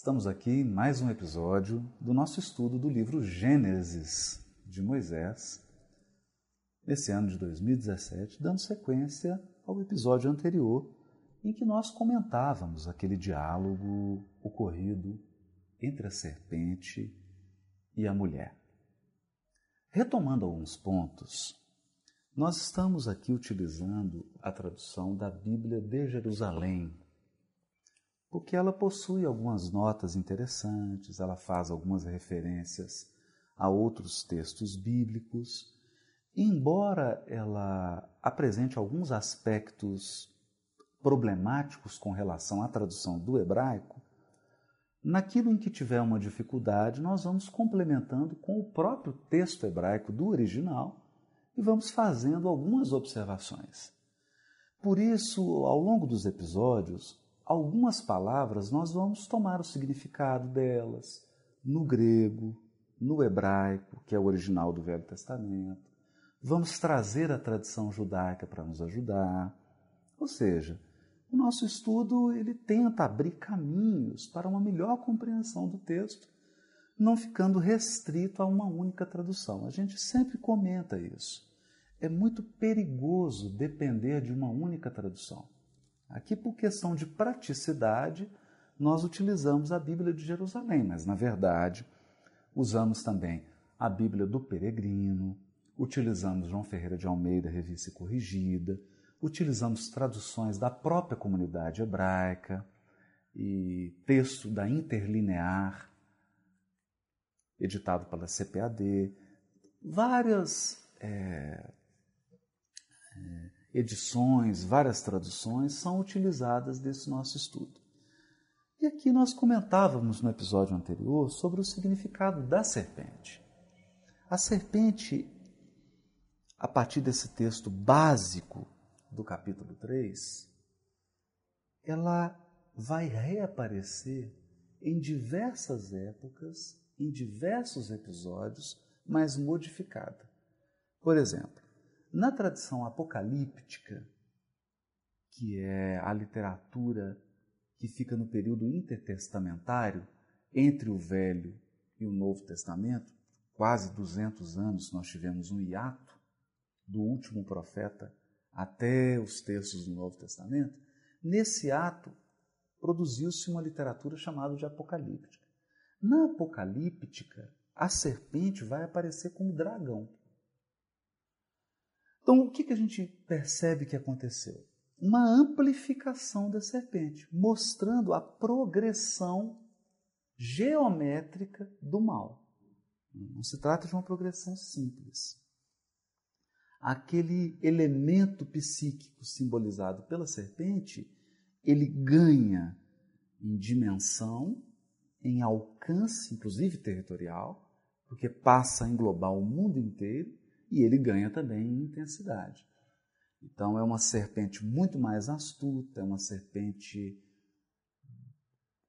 Estamos aqui em mais um episódio do nosso estudo do livro Gênesis de Moisés, nesse ano de 2017, dando sequência ao episódio anterior em que nós comentávamos aquele diálogo ocorrido entre a serpente e a mulher. Retomando alguns pontos, nós estamos aqui utilizando a tradução da Bíblia de Jerusalém, porque ela possui algumas notas interessantes, ela faz algumas referências a outros textos bíblicos. Embora ela apresente alguns aspectos problemáticos com relação à tradução do hebraico, naquilo em que tiver uma dificuldade, nós vamos complementando com o próprio texto hebraico do original e vamos fazendo algumas observações. Por isso, ao longo dos episódios, algumas palavras nós vamos tomar o significado delas no grego, no hebraico, que é o original do Velho Testamento. Vamos trazer a tradição judaica para nos ajudar. Ou seja, o nosso estudo ele tenta abrir caminhos para uma melhor compreensão do texto, não ficando restrito a uma única tradução. A gente sempre comenta isso. É muito perigoso depender de uma única tradução. Aqui, por questão de praticidade, nós utilizamos a Bíblia de Jerusalém, mas na verdade usamos também a Bíblia do Peregrino, utilizamos João Ferreira de Almeida, Revista Corrigida, utilizamos traduções da própria comunidade hebraica e texto da Interlinear, editado pela CPAD, várias é, é, edições, várias traduções são utilizadas desse nosso estudo. E aqui nós comentávamos no episódio anterior sobre o significado da serpente. A serpente, a partir desse texto básico do capítulo 3, ela vai reaparecer em diversas épocas, em diversos episódios, mas modificada. Por exemplo, na tradição apocalíptica, que é a literatura que fica no período intertestamentário, entre o Velho e o Novo Testamento, quase 200 anos nós tivemos um hiato do último profeta até os textos do Novo Testamento, nesse ato produziu-se uma literatura chamada de apocalíptica. Na apocalíptica, a serpente vai aparecer como dragão. Então, o que, que a gente percebe que aconteceu? Uma amplificação da serpente, mostrando a progressão geométrica do mal. Não se trata de uma progressão simples aquele elemento psíquico simbolizado pela serpente, ele ganha em dimensão, em alcance, inclusive territorial, porque passa a englobar o mundo inteiro e ele ganha também em intensidade. Então é uma serpente muito mais astuta, é uma serpente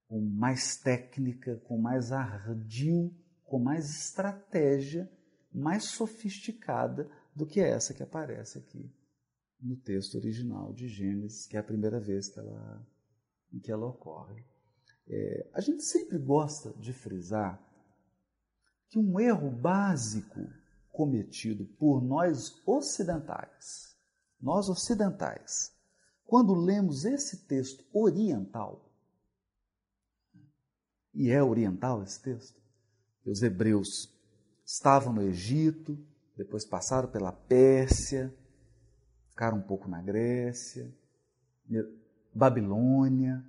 com mais técnica, com mais ardil, com mais estratégia, mais sofisticada do que essa que aparece aqui no texto original de Gênesis, que é a primeira vez que ela, em que ela ocorre. É, a gente sempre gosta de frisar que um erro básico cometido por nós ocidentais, nós ocidentais, quando lemos esse texto oriental, e é oriental esse texto, os hebreus estavam no Egito, depois passaram pela Pérsia, ficaram um pouco na Grécia, Babilônia,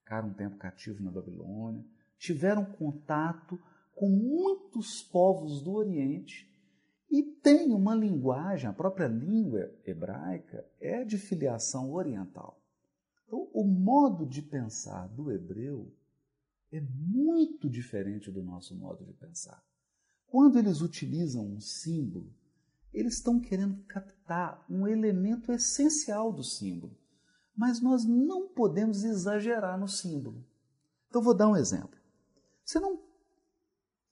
ficaram um tempo cativos na Babilônia, tiveram contato com muitos povos do Oriente e tem uma linguagem, a própria língua hebraica é de filiação oriental. Então, o modo de pensar do hebreu é muito diferente do nosso modo de pensar. Quando eles utilizam um símbolo, eles estão querendo captar um elemento essencial do símbolo. Mas nós não podemos exagerar no símbolo. Então, vou dar um exemplo. Você não,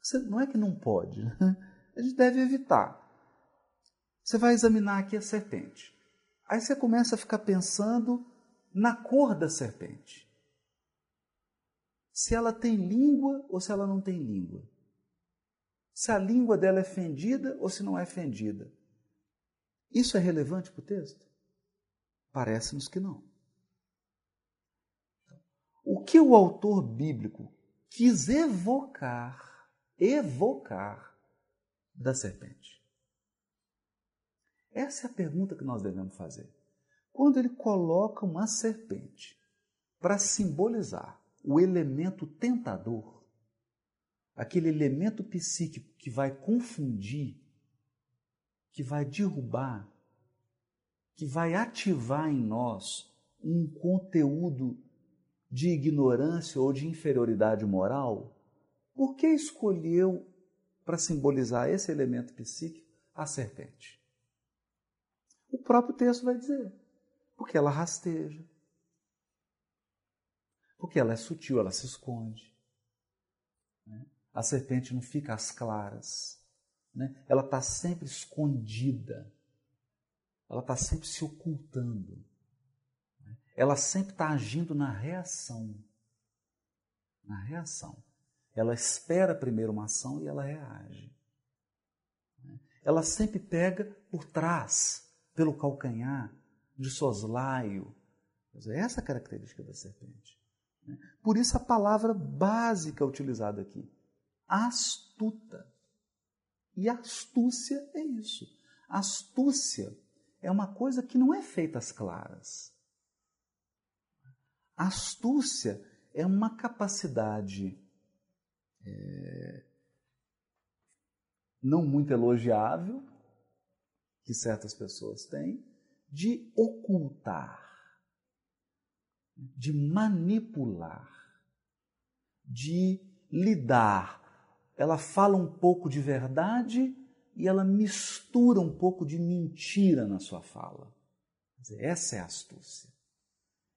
você, não é que não pode, né? a gente deve evitar. Você vai examinar aqui a serpente. Aí você começa a ficar pensando na cor da serpente. se ela tem língua ou se ela não tem língua. Se a língua dela é fendida ou se não é fendida. Isso é relevante para o texto? Parece-nos que não. O que o autor bíblico quis evocar, evocar da serpente? Essa é a pergunta que nós devemos fazer. Quando ele coloca uma serpente para simbolizar o elemento tentador, aquele elemento psíquico que vai confundir, que vai derrubar, que vai ativar em nós um conteúdo de ignorância ou de inferioridade moral, por que escolheu para simbolizar esse elemento psíquico a serpente? O próprio texto vai dizer, porque ela rasteja, porque ela é sutil, ela se esconde. Né? A serpente não fica às claras, né? ela está sempre escondida, ela está sempre se ocultando ela sempre está agindo na reação. Na reação. Ela espera primeiro uma ação e ela reage. Ela sempre pega por trás, pelo calcanhar, de soslaio. Essa é a característica da serpente. Por isso a palavra básica utilizada aqui, astuta. E astúcia é isso. Astúcia é uma coisa que não é feita às claras. Astúcia é uma capacidade é, não muito elogiável, que certas pessoas têm, de ocultar, de manipular, de lidar. Ela fala um pouco de verdade e ela mistura um pouco de mentira na sua fala. Essa é a astúcia.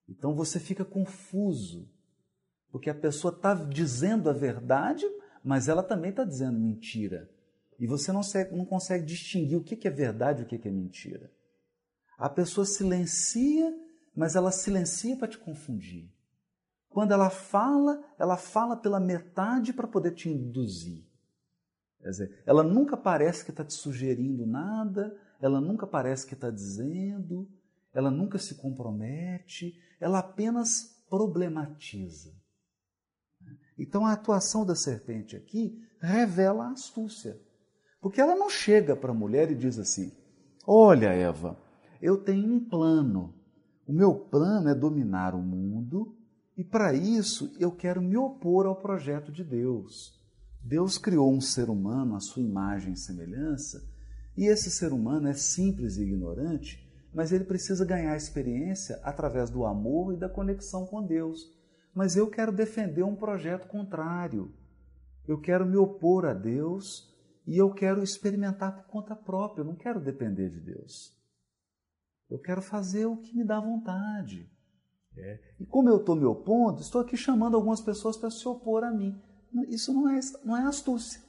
Então você fica confuso, porque a pessoa está dizendo a verdade, mas ela também está dizendo mentira. E você não, não consegue distinguir o que é verdade e o que é mentira. A pessoa silencia, mas ela silencia para te confundir. Quando ela fala, ela fala pela metade para poder te induzir. Quer dizer, ela nunca parece que está te sugerindo nada, ela nunca parece que está dizendo, ela nunca se compromete, ela apenas problematiza. Então a atuação da serpente aqui revela a astúcia. Porque ela não chega para a mulher e diz assim: Olha, Eva, eu tenho um plano. O meu plano é dominar o mundo e para isso eu quero me opor ao projeto de Deus. Deus criou um ser humano à sua imagem e semelhança, e esse ser humano é simples e ignorante mas ele precisa ganhar experiência através do amor e da conexão com Deus. Mas eu quero defender um projeto contrário. Eu quero me opor a Deus e eu quero experimentar por conta própria. Eu não quero depender de Deus. Eu quero fazer o que me dá vontade. É. E como eu estou me opondo, estou aqui chamando algumas pessoas para se opor a mim. Isso não é, não é astúcia.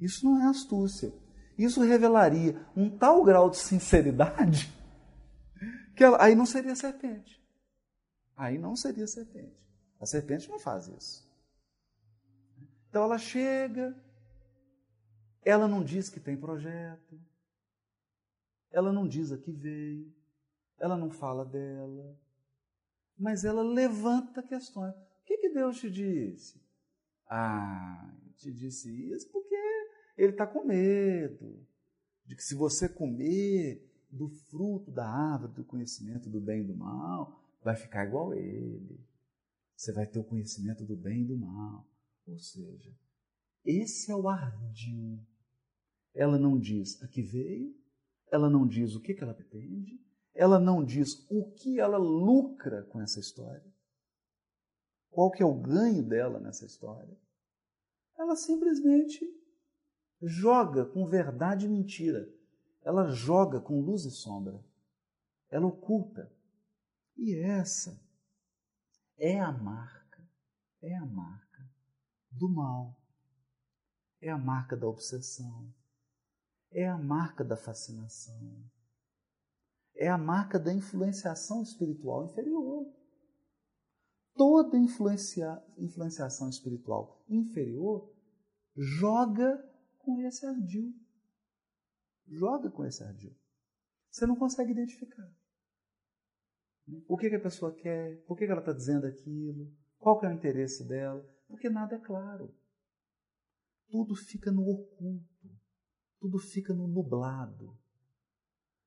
Isso não é astúcia. Isso revelaria um tal grau de sinceridade que ela, aí não seria serpente. Aí não seria serpente. A serpente não faz isso. Então ela chega, ela não diz que tem projeto, ela não diz a que veio, ela não fala dela, mas ela levanta questões. O que, que Deus te disse? Ah, te disse isso porque ele está com medo de que se você comer do fruto da árvore do conhecimento do bem e do mal, vai ficar igual ele. Você vai ter o conhecimento do bem e do mal. Ou seja, esse é o ardil. Ela não diz a que veio, ela não diz o que, que ela pretende, ela não diz o que ela lucra com essa história, qual que é o ganho dela nessa história. Ela simplesmente joga com verdade e mentira. Ela joga com luz e sombra. Ela oculta. E essa é a marca, é a marca do mal. É a marca da obsessão. É a marca da fascinação. É a marca da influenciação espiritual inferior. toda influencia, influenciação espiritual inferior joga com esse ardil. Joga com esse ardil. Você não consegue identificar. O que, que a pessoa quer? Por que, que ela está dizendo aquilo? Qual que é o interesse dela? Porque nada é claro. Tudo fica no oculto. Tudo fica no nublado.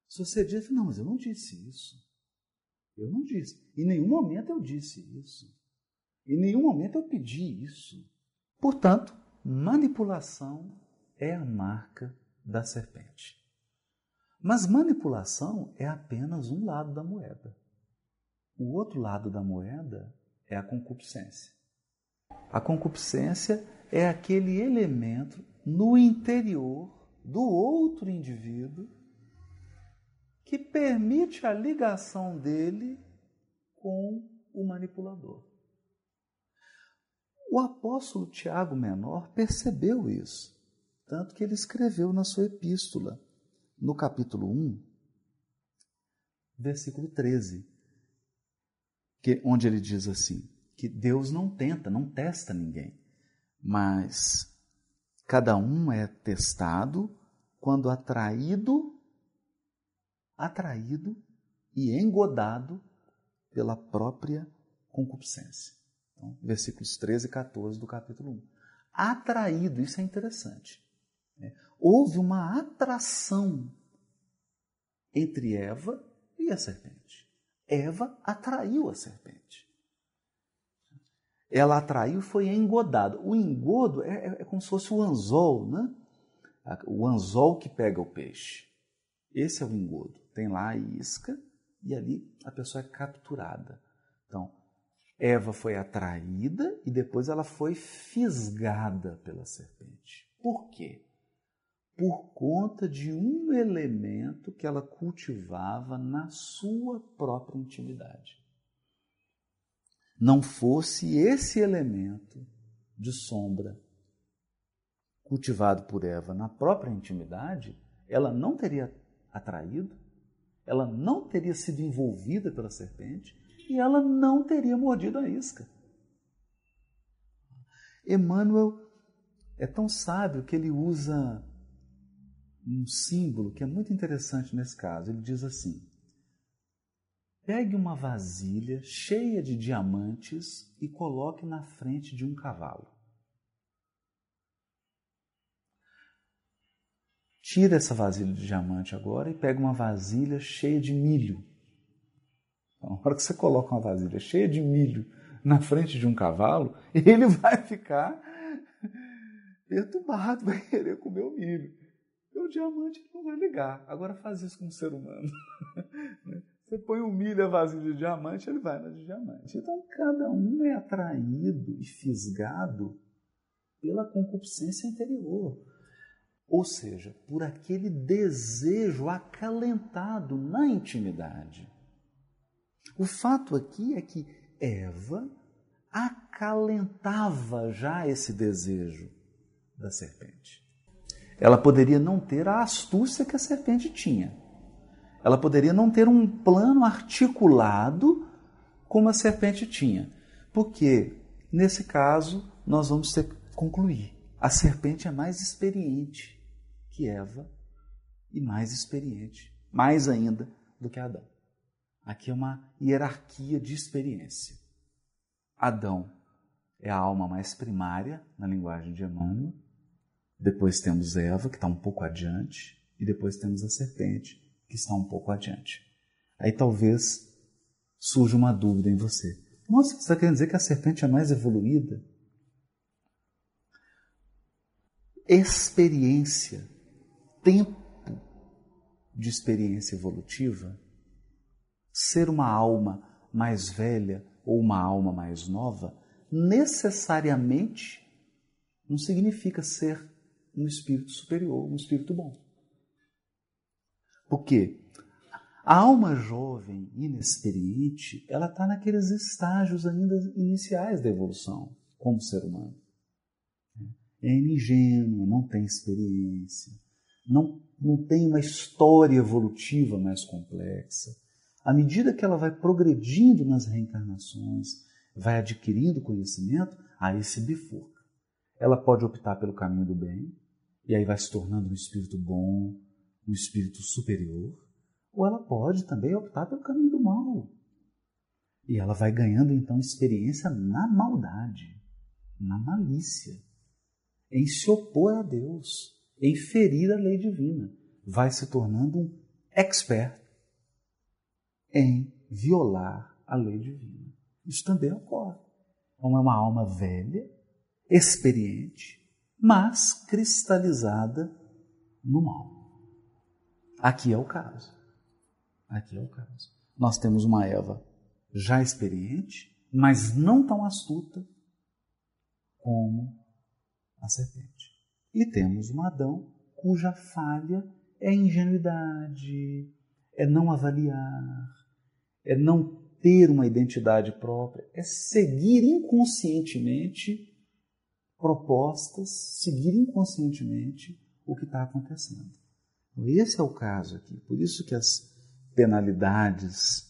Se você diz, não, mas eu não disse isso. Eu não disse. Em nenhum momento eu disse isso. Em nenhum momento eu pedi isso. Portanto, manipulação é a marca da serpente. Mas manipulação é apenas um lado da moeda. O outro lado da moeda é a concupiscência. A concupiscência é aquele elemento no interior do outro indivíduo que permite a ligação dele com o manipulador. O apóstolo Tiago Menor percebeu isso, tanto que ele escreveu na sua epístola, no capítulo 1, versículo 13, que, onde ele diz assim: que Deus não tenta, não testa ninguém, mas cada um é testado quando atraído, atraído e engodado pela própria concupiscência. Então, versículos 13 e 14 do capítulo 1. Atraído, isso é interessante. Né? Houve uma atração entre Eva e a serpente. Eva atraiu a serpente. Ela atraiu e foi engodada. O engodo é, é, é como se fosse o anzol, né? O anzol que pega o peixe. Esse é o engodo. Tem lá a isca e ali a pessoa é capturada. Então, Eva foi atraída e depois ela foi fisgada pela serpente. Por quê? Por conta de um elemento que ela cultivava na sua própria intimidade. Não fosse esse elemento de sombra cultivado por Eva na própria intimidade, ela não teria atraído, ela não teria sido envolvida pela serpente e ela não teria mordido a isca. Emmanuel é tão sábio que ele usa um símbolo que é muito interessante nesse caso. Ele diz assim: pegue uma vasilha cheia de diamantes e coloque na frente de um cavalo. Tira essa vasilha de diamante agora e pega uma vasilha cheia de milho então, a hora que você coloca uma vasilha cheia de milho na frente de um cavalo, ele vai ficar perturbado, vai querer comer o milho. E o diamante não vai ligar. Agora faz isso com o ser humano. Você põe o milho e a vasilha de diamante, ele vai na de diamante. Então cada um é atraído e fisgado pela concupiscência interior. Ou seja, por aquele desejo acalentado na intimidade. O fato aqui é que Eva acalentava já esse desejo da serpente. Ela poderia não ter a astúcia que a serpente tinha. Ela poderia não ter um plano articulado como a serpente tinha. Porque, nesse caso, nós vamos ter que concluir. A serpente é mais experiente que Eva e mais experiente, mais ainda, do que Adão. Aqui é uma hierarquia de experiência. Adão é a alma mais primária, na linguagem de Emmanuel. Depois temos Eva, que está um pouco adiante. E depois temos a serpente, que está um pouco adiante. Aí talvez surja uma dúvida em você. Nossa, você está querendo dizer que a serpente é mais evoluída? Experiência, tempo de experiência evolutiva ser uma alma mais velha ou uma alma mais nova, necessariamente não significa ser um espírito superior, um espírito bom. Por quê? A alma jovem, inexperiente, ela está naqueles estágios ainda iniciais da evolução como ser humano. É ingênua, não tem experiência, não, não tem uma história evolutiva mais complexa à medida que ela vai progredindo nas reencarnações, vai adquirindo conhecimento, aí se bifurca. Ela pode optar pelo caminho do bem, e aí vai se tornando um espírito bom, um espírito superior, ou ela pode também optar pelo caminho do mal. E ela vai ganhando então experiência na maldade, na malícia, em se opor a Deus, em ferir a lei divina. Vai se tornando um expert em violar a lei divina. Isso também ocorre. Então é uma alma velha, experiente, mas cristalizada no mal. Aqui é o caso. Aqui é o caso. Nós temos uma Eva já experiente, mas não tão astuta como a serpente. E temos um Adão cuja falha é ingenuidade, é não avaliar, é não ter uma identidade própria, é seguir inconscientemente propostas, seguir inconscientemente o que está acontecendo. Então, esse é o caso aqui. Por isso que as penalidades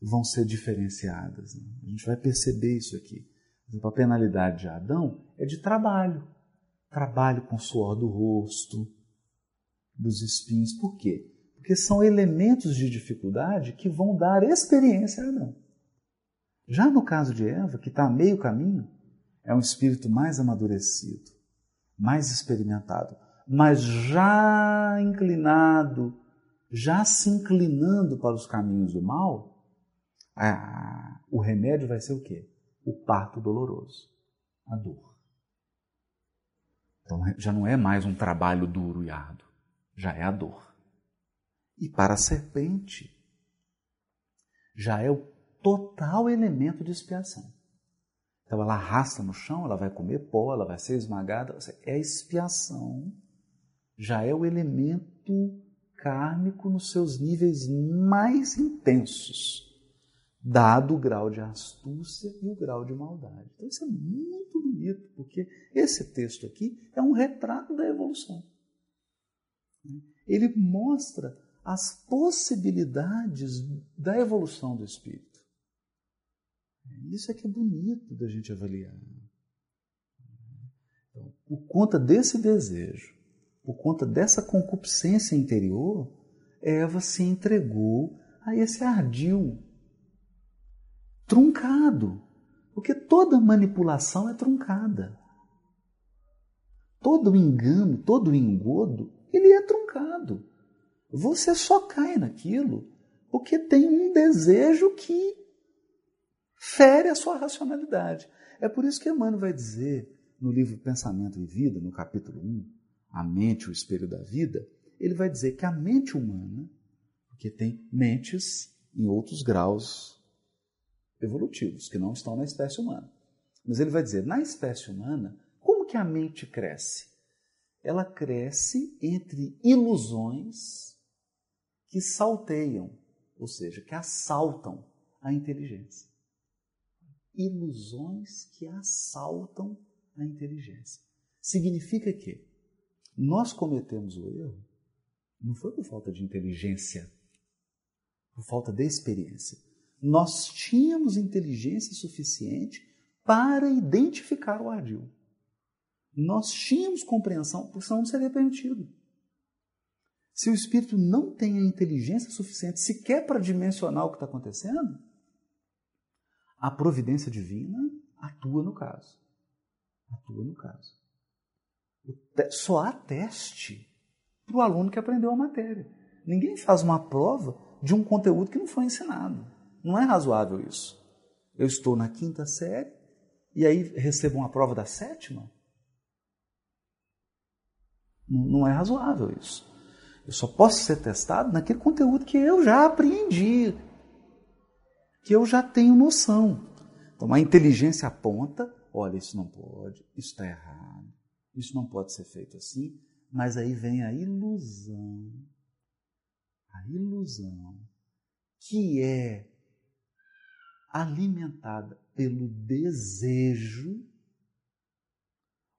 vão ser diferenciadas. Né? A gente vai perceber isso aqui. A penalidade de Adão é de trabalho. Trabalho com suor do rosto, dos espinhos. Por quê? Porque são elementos de dificuldade que vão dar experiência a Adão. Já no caso de Eva, que está a meio caminho, é um espírito mais amadurecido, mais experimentado, mas já inclinado, já se inclinando para os caminhos do mal, ah, o remédio vai ser o quê? O parto doloroso, a dor. Então já não é mais um trabalho duro e árduo, já é a dor. E para a serpente, já é o total elemento de expiação. Então ela arrasta no chão, ela vai comer pó, ela vai ser esmagada. É a expiação, já é o elemento kármico nos seus níveis mais intensos, dado o grau de astúcia e o grau de maldade. Então isso é muito bonito, porque esse texto aqui é um retrato da evolução. Ele mostra as possibilidades da evolução do espírito. Isso é que é bonito da gente avaliar. Então, por conta desse desejo, por conta dessa concupiscência interior, Eva se entregou a esse ardil truncado. Porque toda manipulação é truncada. Todo engano, todo engodo, ele é truncado. Você só cai naquilo porque tem um desejo que fere a sua racionalidade. É por isso que Emmanuel vai dizer no livro Pensamento e Vida, no capítulo 1, A Mente, o Espelho da Vida, ele vai dizer que a mente humana, porque tem mentes em outros graus evolutivos, que não estão na espécie humana. Mas ele vai dizer, na espécie humana, como que a mente cresce? Ela cresce entre ilusões que salteiam, ou seja, que assaltam a inteligência ilusões que assaltam a inteligência. Significa que nós cometemos o erro não foi por falta de inteligência, por falta de experiência. Nós tínhamos inteligência suficiente para identificar o ardil. Nós tínhamos compreensão, porque senão não seria permitido. Se o espírito não tem a inteligência suficiente sequer para dimensionar o que está acontecendo, a providência divina atua no caso. Atua no caso. Só há teste para o aluno que aprendeu a matéria. Ninguém faz uma prova de um conteúdo que não foi ensinado. Não é razoável isso. Eu estou na quinta série e aí recebo uma prova da sétima. Não é razoável isso. Eu só posso ser testado naquele conteúdo que eu já aprendi, que eu já tenho noção. Então a inteligência aponta: olha, isso não pode, isso está errado, isso não pode ser feito assim, mas aí vem a ilusão. A ilusão que é alimentada pelo desejo,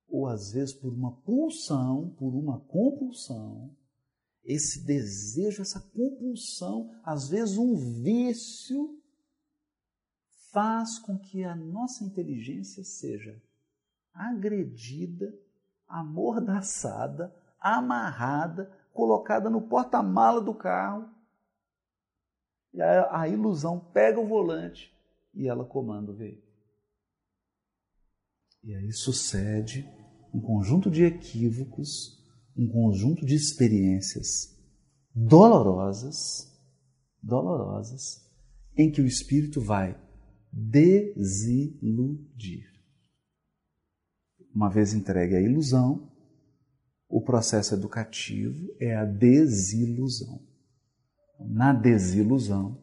ou às vezes por uma pulsão, por uma compulsão, esse desejo, essa compulsão, às vezes um vício, faz com que a nossa inteligência seja agredida, amordaçada, amarrada, colocada no porta-mala do carro. E a, a ilusão pega o volante e ela comanda o veículo. E aí sucede um conjunto de equívocos, um conjunto de experiências dolorosas, dolorosas, em que o espírito vai desiludir. Uma vez entregue à ilusão, o processo educativo é a desilusão. Na desilusão,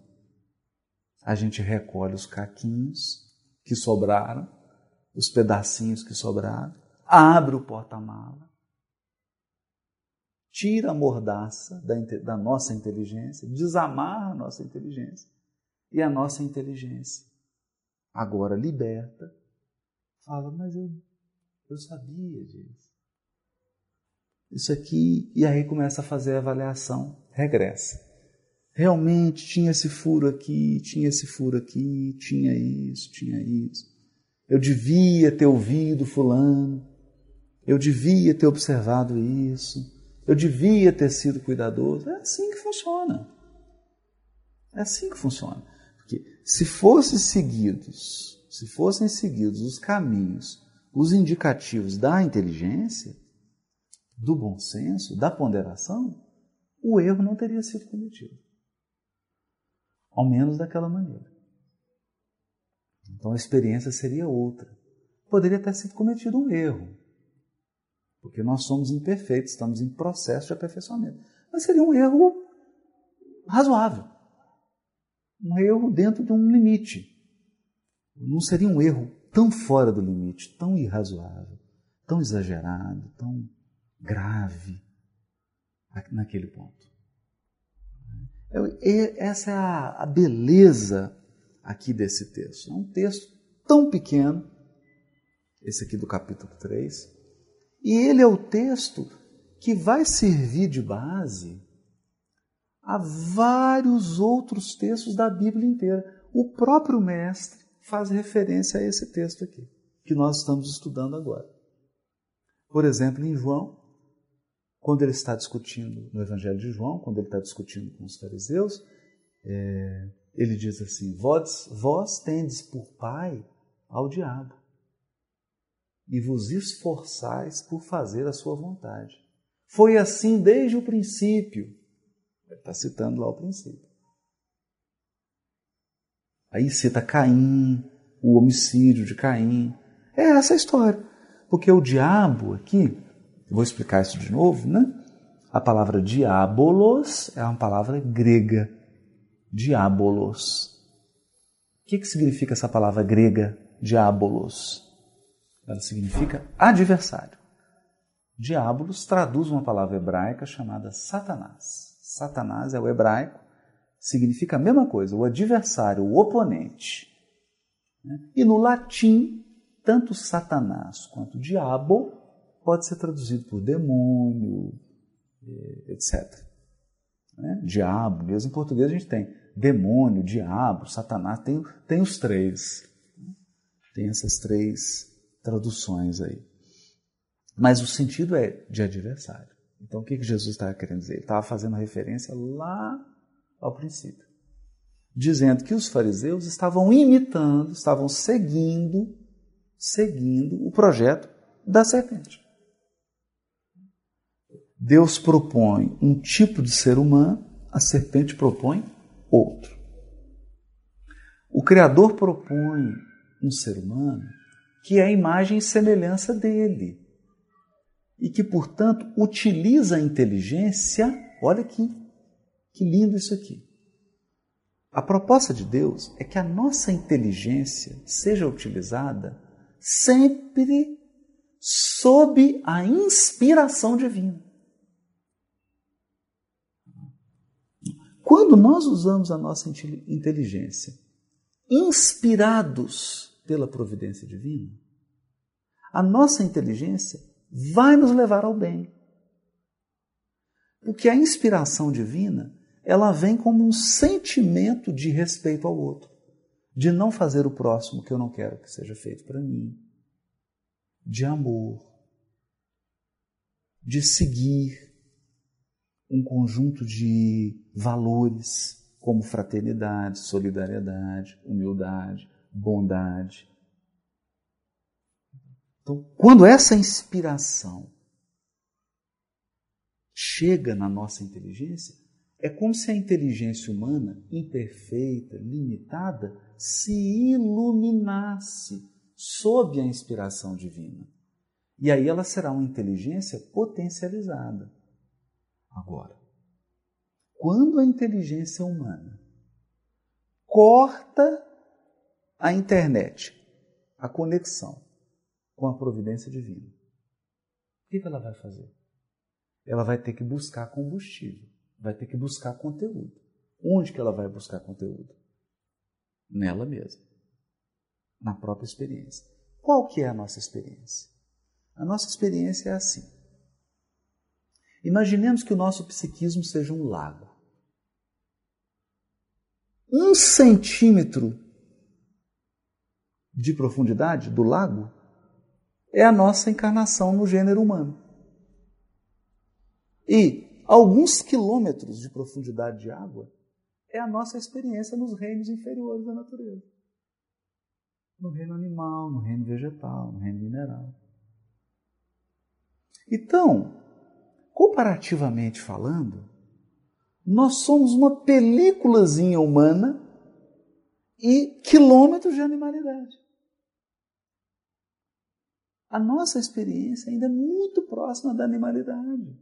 a gente recolhe os caquinhos que sobraram, os pedacinhos que sobraram, abre o porta-mala, tira a mordaça da, da nossa inteligência, desamarra a nossa inteligência, e a nossa inteligência, agora liberta, fala: Mas eu, eu sabia disso. Isso aqui, e aí começa a fazer a avaliação regressa realmente tinha esse furo aqui, tinha esse furo aqui, tinha isso, tinha isso. Eu devia ter ouvido Fulano, eu devia ter observado isso, eu devia ter sido cuidadoso. É assim que funciona. É assim que funciona. Se fossem seguidos, se fossem seguidos os caminhos, os indicativos da inteligência, do bom senso, da ponderação, o erro não teria sido cometido ao menos daquela maneira. Então a experiência seria outra. Poderia ter sido cometido um erro, porque nós somos imperfeitos, estamos em processo de aperfeiçoamento. Mas seria um erro razoável, um erro dentro de um limite. Não seria um erro tão fora do limite, tão irrazoável, tão exagerado, tão grave naquele ponto. Essa é a, beleza aqui desse texto. É um texto tão pequeno, esse aqui do capítulo 3, e ele é o texto que vai servir de base a vários outros textos da Bíblia inteira. O próprio mestre faz referência a esse texto aqui, que nós estamos estudando agora. Por exemplo, em João, quando ele está discutindo no Evangelho de João, quando ele está discutindo com os fariseus, é, ele diz assim: vós, vós tendes por pai ao diabo e vos esforçais por fazer a sua vontade. Foi assim desde o princípio. Está citando lá o princípio. Aí cita Caim, o homicídio de Caim. É essa a história. Porque o diabo aqui, Vou explicar isso de novo, né? A palavra diabolos é uma palavra grega. Diabolos. O que, que significa essa palavra grega, diabolos? Ela significa adversário. Diabolos traduz uma palavra hebraica chamada Satanás. Satanás é o hebraico, significa a mesma coisa, o adversário, o oponente. Né? E no latim, tanto Satanás quanto diabo pode ser traduzido por demônio, etc. Né? Diabo, mesmo em português a gente tem demônio, diabo, satanás, tem, tem os três. Tem essas três traduções aí. Mas o sentido é de adversário. Então o que, que Jesus estava querendo dizer? Ele estava fazendo referência lá ao princípio. Dizendo que os fariseus estavam imitando, estavam seguindo, seguindo o projeto da serpente. Deus propõe um tipo de ser humano, a serpente propõe outro. O Criador propõe um ser humano que é a imagem e semelhança dele e que, portanto, utiliza a inteligência. Olha aqui, que lindo isso aqui. A proposta de Deus é que a nossa inteligência seja utilizada sempre sob a inspiração divina. Quando nós usamos a nossa inteligência inspirados pela providência divina, a nossa inteligência vai nos levar ao bem. Porque a inspiração divina, ela vem como um sentimento de respeito ao outro. de não fazer o próximo que eu não quero que seja feito para mim, de amor, de seguir um conjunto de valores como fraternidade, solidariedade, humildade, bondade. Então, quando essa inspiração chega na nossa inteligência, é como se a inteligência humana, imperfeita, limitada, se iluminasse sob a inspiração divina. E aí ela será uma inteligência potencializada. Agora, quando a inteligência humana corta a internet, a conexão com a providência divina, o que ela vai fazer? Ela vai ter que buscar combustível vai ter que buscar conteúdo. Onde que ela vai buscar conteúdo? Nela mesma, na própria experiência. Qual que é a nossa experiência? A nossa experiência é assim. Imaginemos que o nosso psiquismo seja um lago. Um centímetro de profundidade do lago é a nossa encarnação no gênero humano. E alguns quilômetros de profundidade de água, é a nossa experiência nos reinos inferiores da natureza. No reino animal, no reino vegetal, no reino mineral. Então, comparativamente falando, nós somos uma películazinha humana e quilômetros de animalidade. A nossa experiência ainda é muito próxima da animalidade.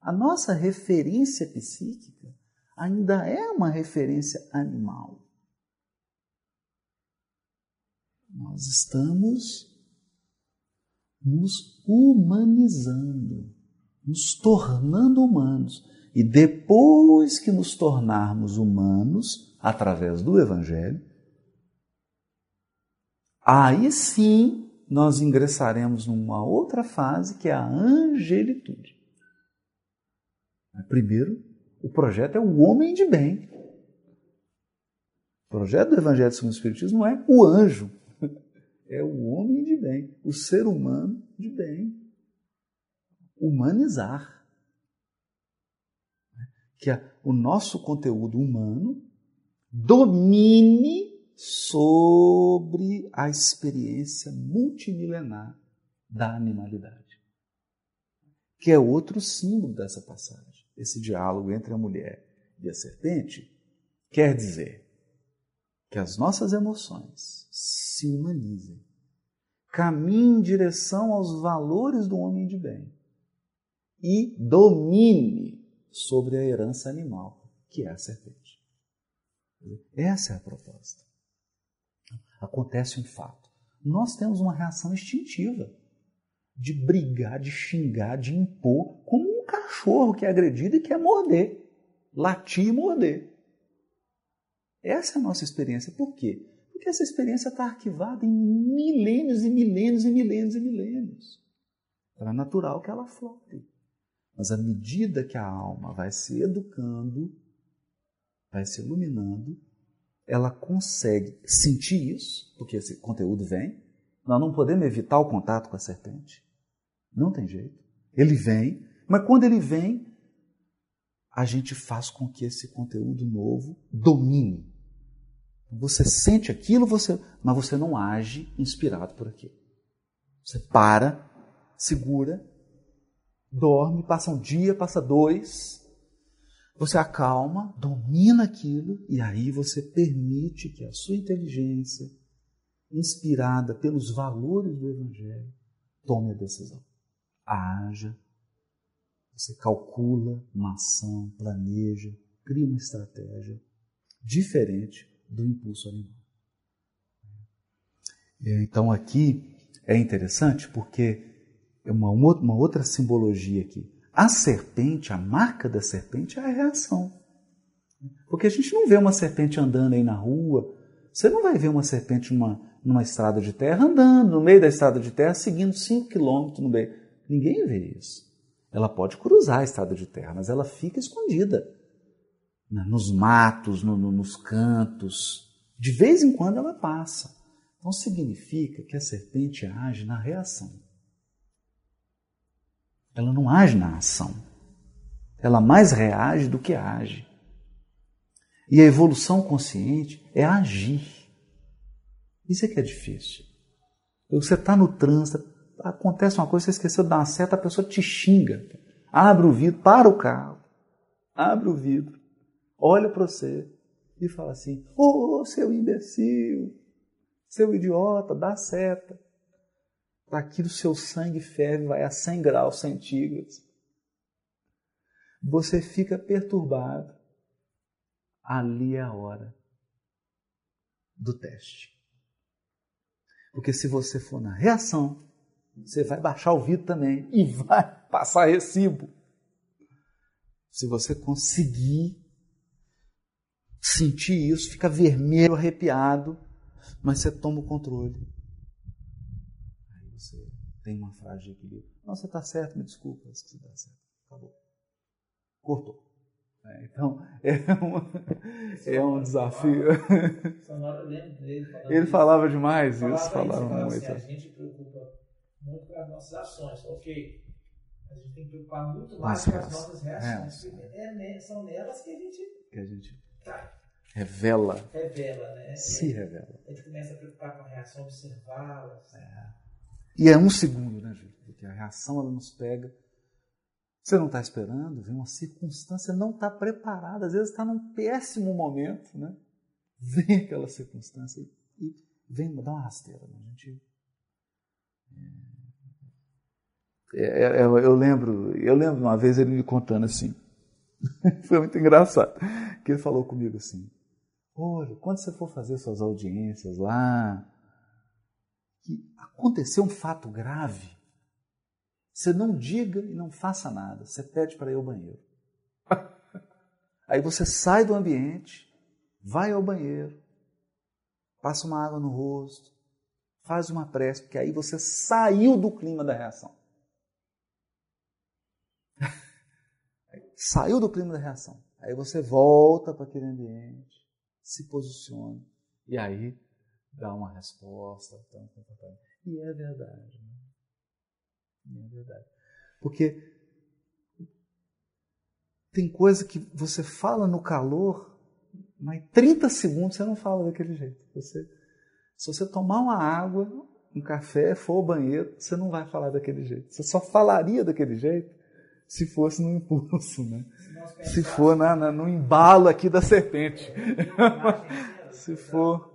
A nossa referência psíquica ainda é uma referência animal. Nós estamos nos humanizando, nos tornando humanos. E depois que nos tornarmos humanos, através do Evangelho, aí sim nós ingressaremos numa outra fase que é a angelitude. Primeiro, o projeto é o homem de bem. O projeto do Evangelho segundo o Espiritismo não é o anjo, é o homem de bem, o ser humano de bem. Humanizar. Que o nosso conteúdo humano domine sobre a experiência multimilenar da animalidade. Que é outro símbolo dessa passagem esse diálogo entre a mulher e a serpente, quer dizer que as nossas emoções se humanizem, caminhem em direção aos valores do homem de bem e domine sobre a herança animal, que é a serpente. Essa é a proposta. Acontece um fato. Nós temos uma reação instintiva de brigar, de xingar, de impor, como cachorro que é agredido e quer morder, latir e morder. Essa é a nossa experiência. Por quê? Porque essa experiência está arquivada em milênios e milênios e milênios e milênios. Então é natural que ela flote. Mas à medida que a alma vai se educando, vai se iluminando, ela consegue sentir isso, porque esse conteúdo vem. Nós não podemos evitar o contato com a serpente. Não tem jeito. Ele vem, mas quando ele vem, a gente faz com que esse conteúdo novo domine. Você sente aquilo, você, mas você não age inspirado por aquilo. Você para, segura, dorme, passa um dia, passa dois, você acalma, domina aquilo e aí você permite que a sua inteligência, inspirada pelos valores do Evangelho, tome a decisão. Haja você calcula uma ação, planeja, cria uma estratégia diferente do impulso animal. Então aqui é interessante porque é uma, uma outra simbologia aqui. A serpente, a marca da serpente é a reação. Porque a gente não vê uma serpente andando aí na rua, você não vai ver uma serpente numa, numa estrada de terra andando no meio da estrada de terra, seguindo 5 quilômetros no meio. Ninguém vê isso. Ela pode cruzar a estrada de terra, mas ela fica escondida né? nos matos, no, no, nos cantos. De vez em quando ela passa. Então significa que a serpente age na reação. Ela não age na ação. Ela mais reage do que age. E a evolução consciente é agir. Isso é que é difícil. Você está no trânsito, acontece uma coisa, você esqueceu de dar uma seta, a pessoa te xinga. Abre o vidro, para o carro, abre o vidro, olha para você e fala assim: Ô oh, seu imbecil, seu idiota, dá seta. Daqui do seu sangue ferve, vai a 100 graus centígrados. Você fica perturbado. Ali é a hora do teste. Porque se você for na reação, você vai baixar o vidro também e vai passar recibo. Se você conseguir sentir isso, fica vermelho, arrepiado, mas você toma o controle. Tem uma frase de equilíbrio. Não, você está certo, me desculpa, você está certo. Acabou. Cortou. É, então, é, uma, é um desafio. Ele falava demais isso, falava muito. Assim, a gente preocupa muito com as nossas ações, ok. A gente tem que preocupar muito mais com as nossas reações. É, são nelas que a gente, que a gente. Revela. Revela, né? Se revela. A gente começa a preocupar com a reação, observá-las. É. E é um segundo, né, Júlio? Porque a reação ela nos pega você não está esperando, vem uma circunstância, não está preparada, às vezes está num péssimo momento, né? Vem aquela circunstância e, vem dar uma rasteira. Né? A gente, é, é, é, eu lembro, eu lembro uma vez ele me contando assim, foi muito engraçado, que ele falou comigo assim, olha, quando você for fazer suas audiências lá, que aconteceu um fato grave, você não diga e não faça nada. Você pede para ir ao banheiro. Aí você sai do ambiente, vai ao banheiro, passa uma água no rosto, faz uma prece, porque aí você saiu do clima da reação. saiu do clima da reação. Aí você volta para aquele ambiente, se posiciona e aí dá uma resposta. E é verdade. Né? É verdade. Porque tem coisa que você fala no calor, mas 30 segundos você não fala daquele jeito. Você, se você tomar uma água, um café, for ao banheiro, você não vai falar daquele jeito. Você só falaria daquele jeito se fosse no impulso, né? Se, se for na, na, no embalo aqui da serpente. se for.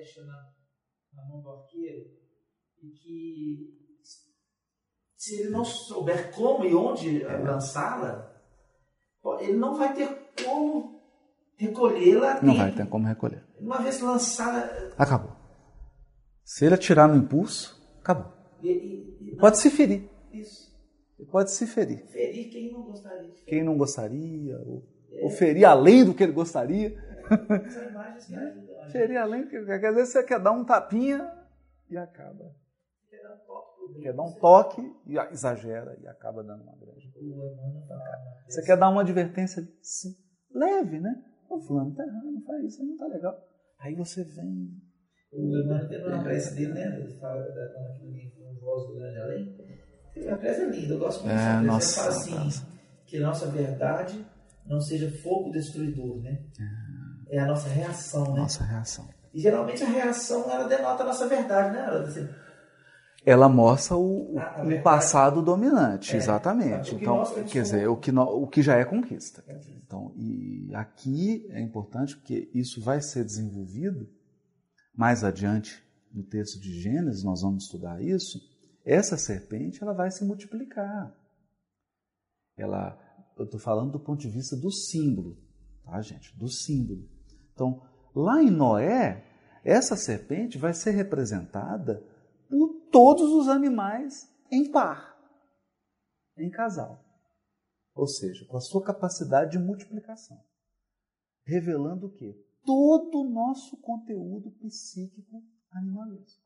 Flecha na, na mão do arqueiro e que se ele não souber como e onde é. lançá-la, ele não vai ter como recolhê-la. Não vai ter como recolher. Uma vez lançada. Acabou. Se ele atirar no impulso, acabou. E, e, e pode se ferir. Isso. Ele pode se ferir. Ferir quem não gostaria. Quem não gostaria, ou, é. ou ferir além do que ele gostaria. São imagens que ajudam. Ferir além que. Às vezes você quer dar um tapinha e acaba quer dar um toque e exagera e acaba dando uma grande. Você quer dar uma advertência sim, leve, né? O fulano tá errando, não faz isso, não tá legal. Aí você vem. O Emmanuel teve uma prece dele, né? Ele fala daquele livro Voz do Grande Além. Tem uma prece linda, eu gosto muito é, dessa nossa, Ele fala assim: que nossa verdade não seja fogo destruidor, né? É, é a nossa reação, né? Nossa reação. E geralmente a reação ela denota a nossa verdade, né? Ela, assim, ela mostra o, ah, o passado dominante, é, exatamente. Então, quer dizer, o que, no, o que já é conquista. Então, e aqui é importante porque isso vai ser desenvolvido mais adiante no texto de Gênesis, nós vamos estudar isso. Essa serpente ela vai se multiplicar. Ela, eu estou falando do ponto de vista do símbolo, tá, gente? Do símbolo. Então, lá em Noé, essa serpente vai ser representada por todos os animais em par, em casal. Ou seja, com a sua capacidade de multiplicação. Revelando o quê? Todo o nosso conteúdo psíquico animalesco.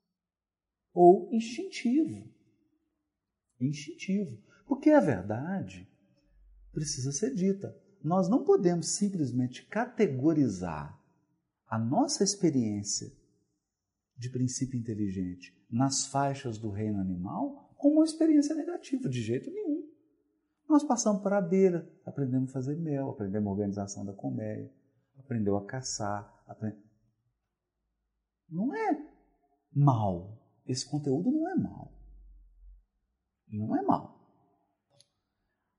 Ou instintivo. Instintivo. Porque a verdade precisa ser dita. Nós não podemos simplesmente categorizar a nossa experiência de princípio inteligente nas faixas do reino animal como uma experiência negativa, de jeito nenhum. Nós passamos para a beira, aprendemos a fazer mel, aprendemos a organização da colmeia, aprendeu a caçar. Aprend... Não é mal. Esse conteúdo não é mal. Não é mal.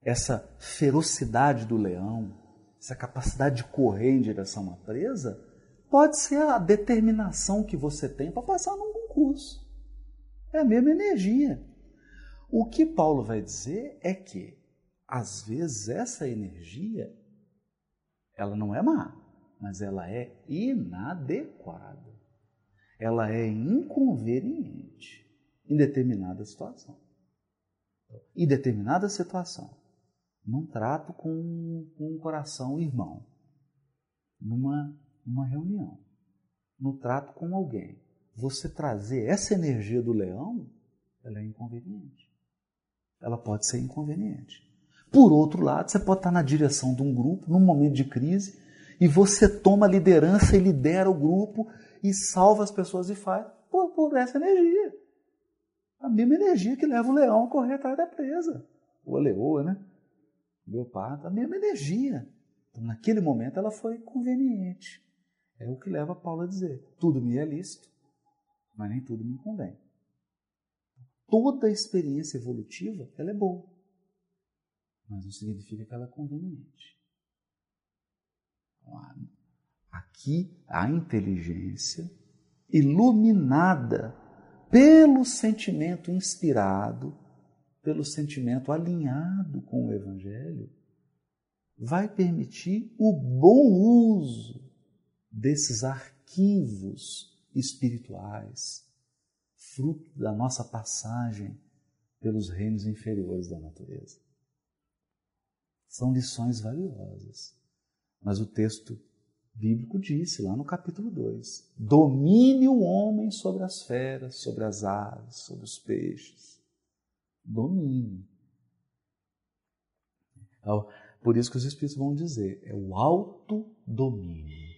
Essa ferocidade do leão, essa capacidade de correr em direção à presa, pode ser a determinação que você tem para passar num concurso. É a mesma energia. O que Paulo vai dizer é que, às vezes, essa energia ela não é má, mas ela é inadequada. Ela é inconveniente em determinada situação. Em determinada situação, num trato com, com um coração irmão, numa, numa reunião, no trato com alguém, você trazer essa energia do leão, ela é inconveniente. Ela pode ser inconveniente. Por outro lado, você pode estar na direção de um grupo, num momento de crise, e você toma a liderança e lidera o grupo e salva as pessoas e faz por, por essa energia. A mesma energia que leva o leão a correr atrás da presa. Ou a leoa, né? O leopardo, a mesma energia. Então, naquele momento, ela foi conveniente. É o que leva Paulo a dizer: tudo me é lícito, mas nem tudo me convém. Toda experiência evolutiva ela é boa, mas não significa que ela é conveniente. Aqui a inteligência iluminada pelo sentimento inspirado, pelo sentimento alinhado com o Evangelho, vai permitir o bom uso desses arquivos espirituais, fruto da nossa passagem pelos reinos inferiores da natureza. São lições valiosas. Mas o texto bíblico disse lá no capítulo 2: domine o homem sobre as feras, sobre as aves, sobre os peixes. Domine. Então, por isso que os Espíritos vão dizer: é o autodomínio.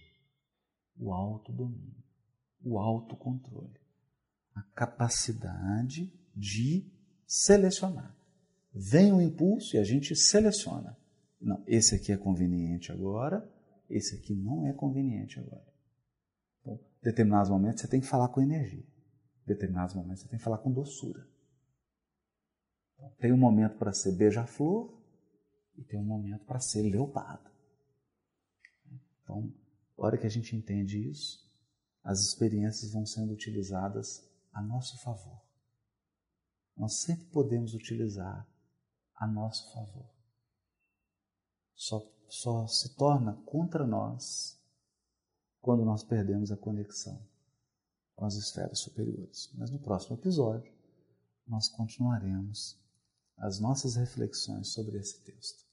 O autodomínio. O autocontrole. A capacidade de selecionar. Vem o impulso e a gente seleciona. Não, esse aqui é conveniente agora, esse aqui não é conveniente agora. Então, determinados momentos você tem que falar com energia. Determinados momentos você tem que falar com doçura. Tem um momento para ser beija-flor e tem um momento para ser leopardo. Então, a hora que a gente entende isso, as experiências vão sendo utilizadas a nosso favor. Nós sempre podemos utilizar a nosso favor só, só se torna contra nós quando nós perdemos a conexão com as esferas superiores. Mas no próximo episódio, nós continuaremos as nossas reflexões sobre esse texto.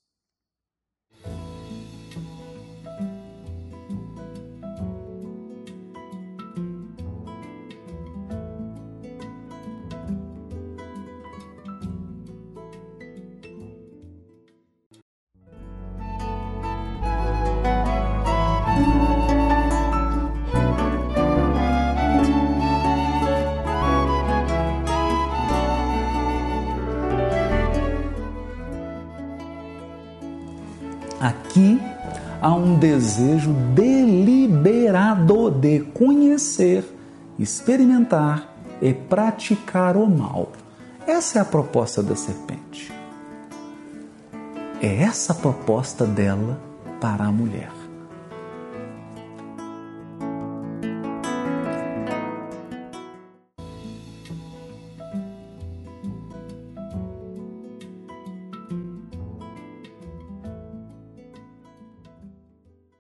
Um desejo deliberado de conhecer, experimentar e praticar o mal. Essa é a proposta da serpente. É essa a proposta dela para a mulher.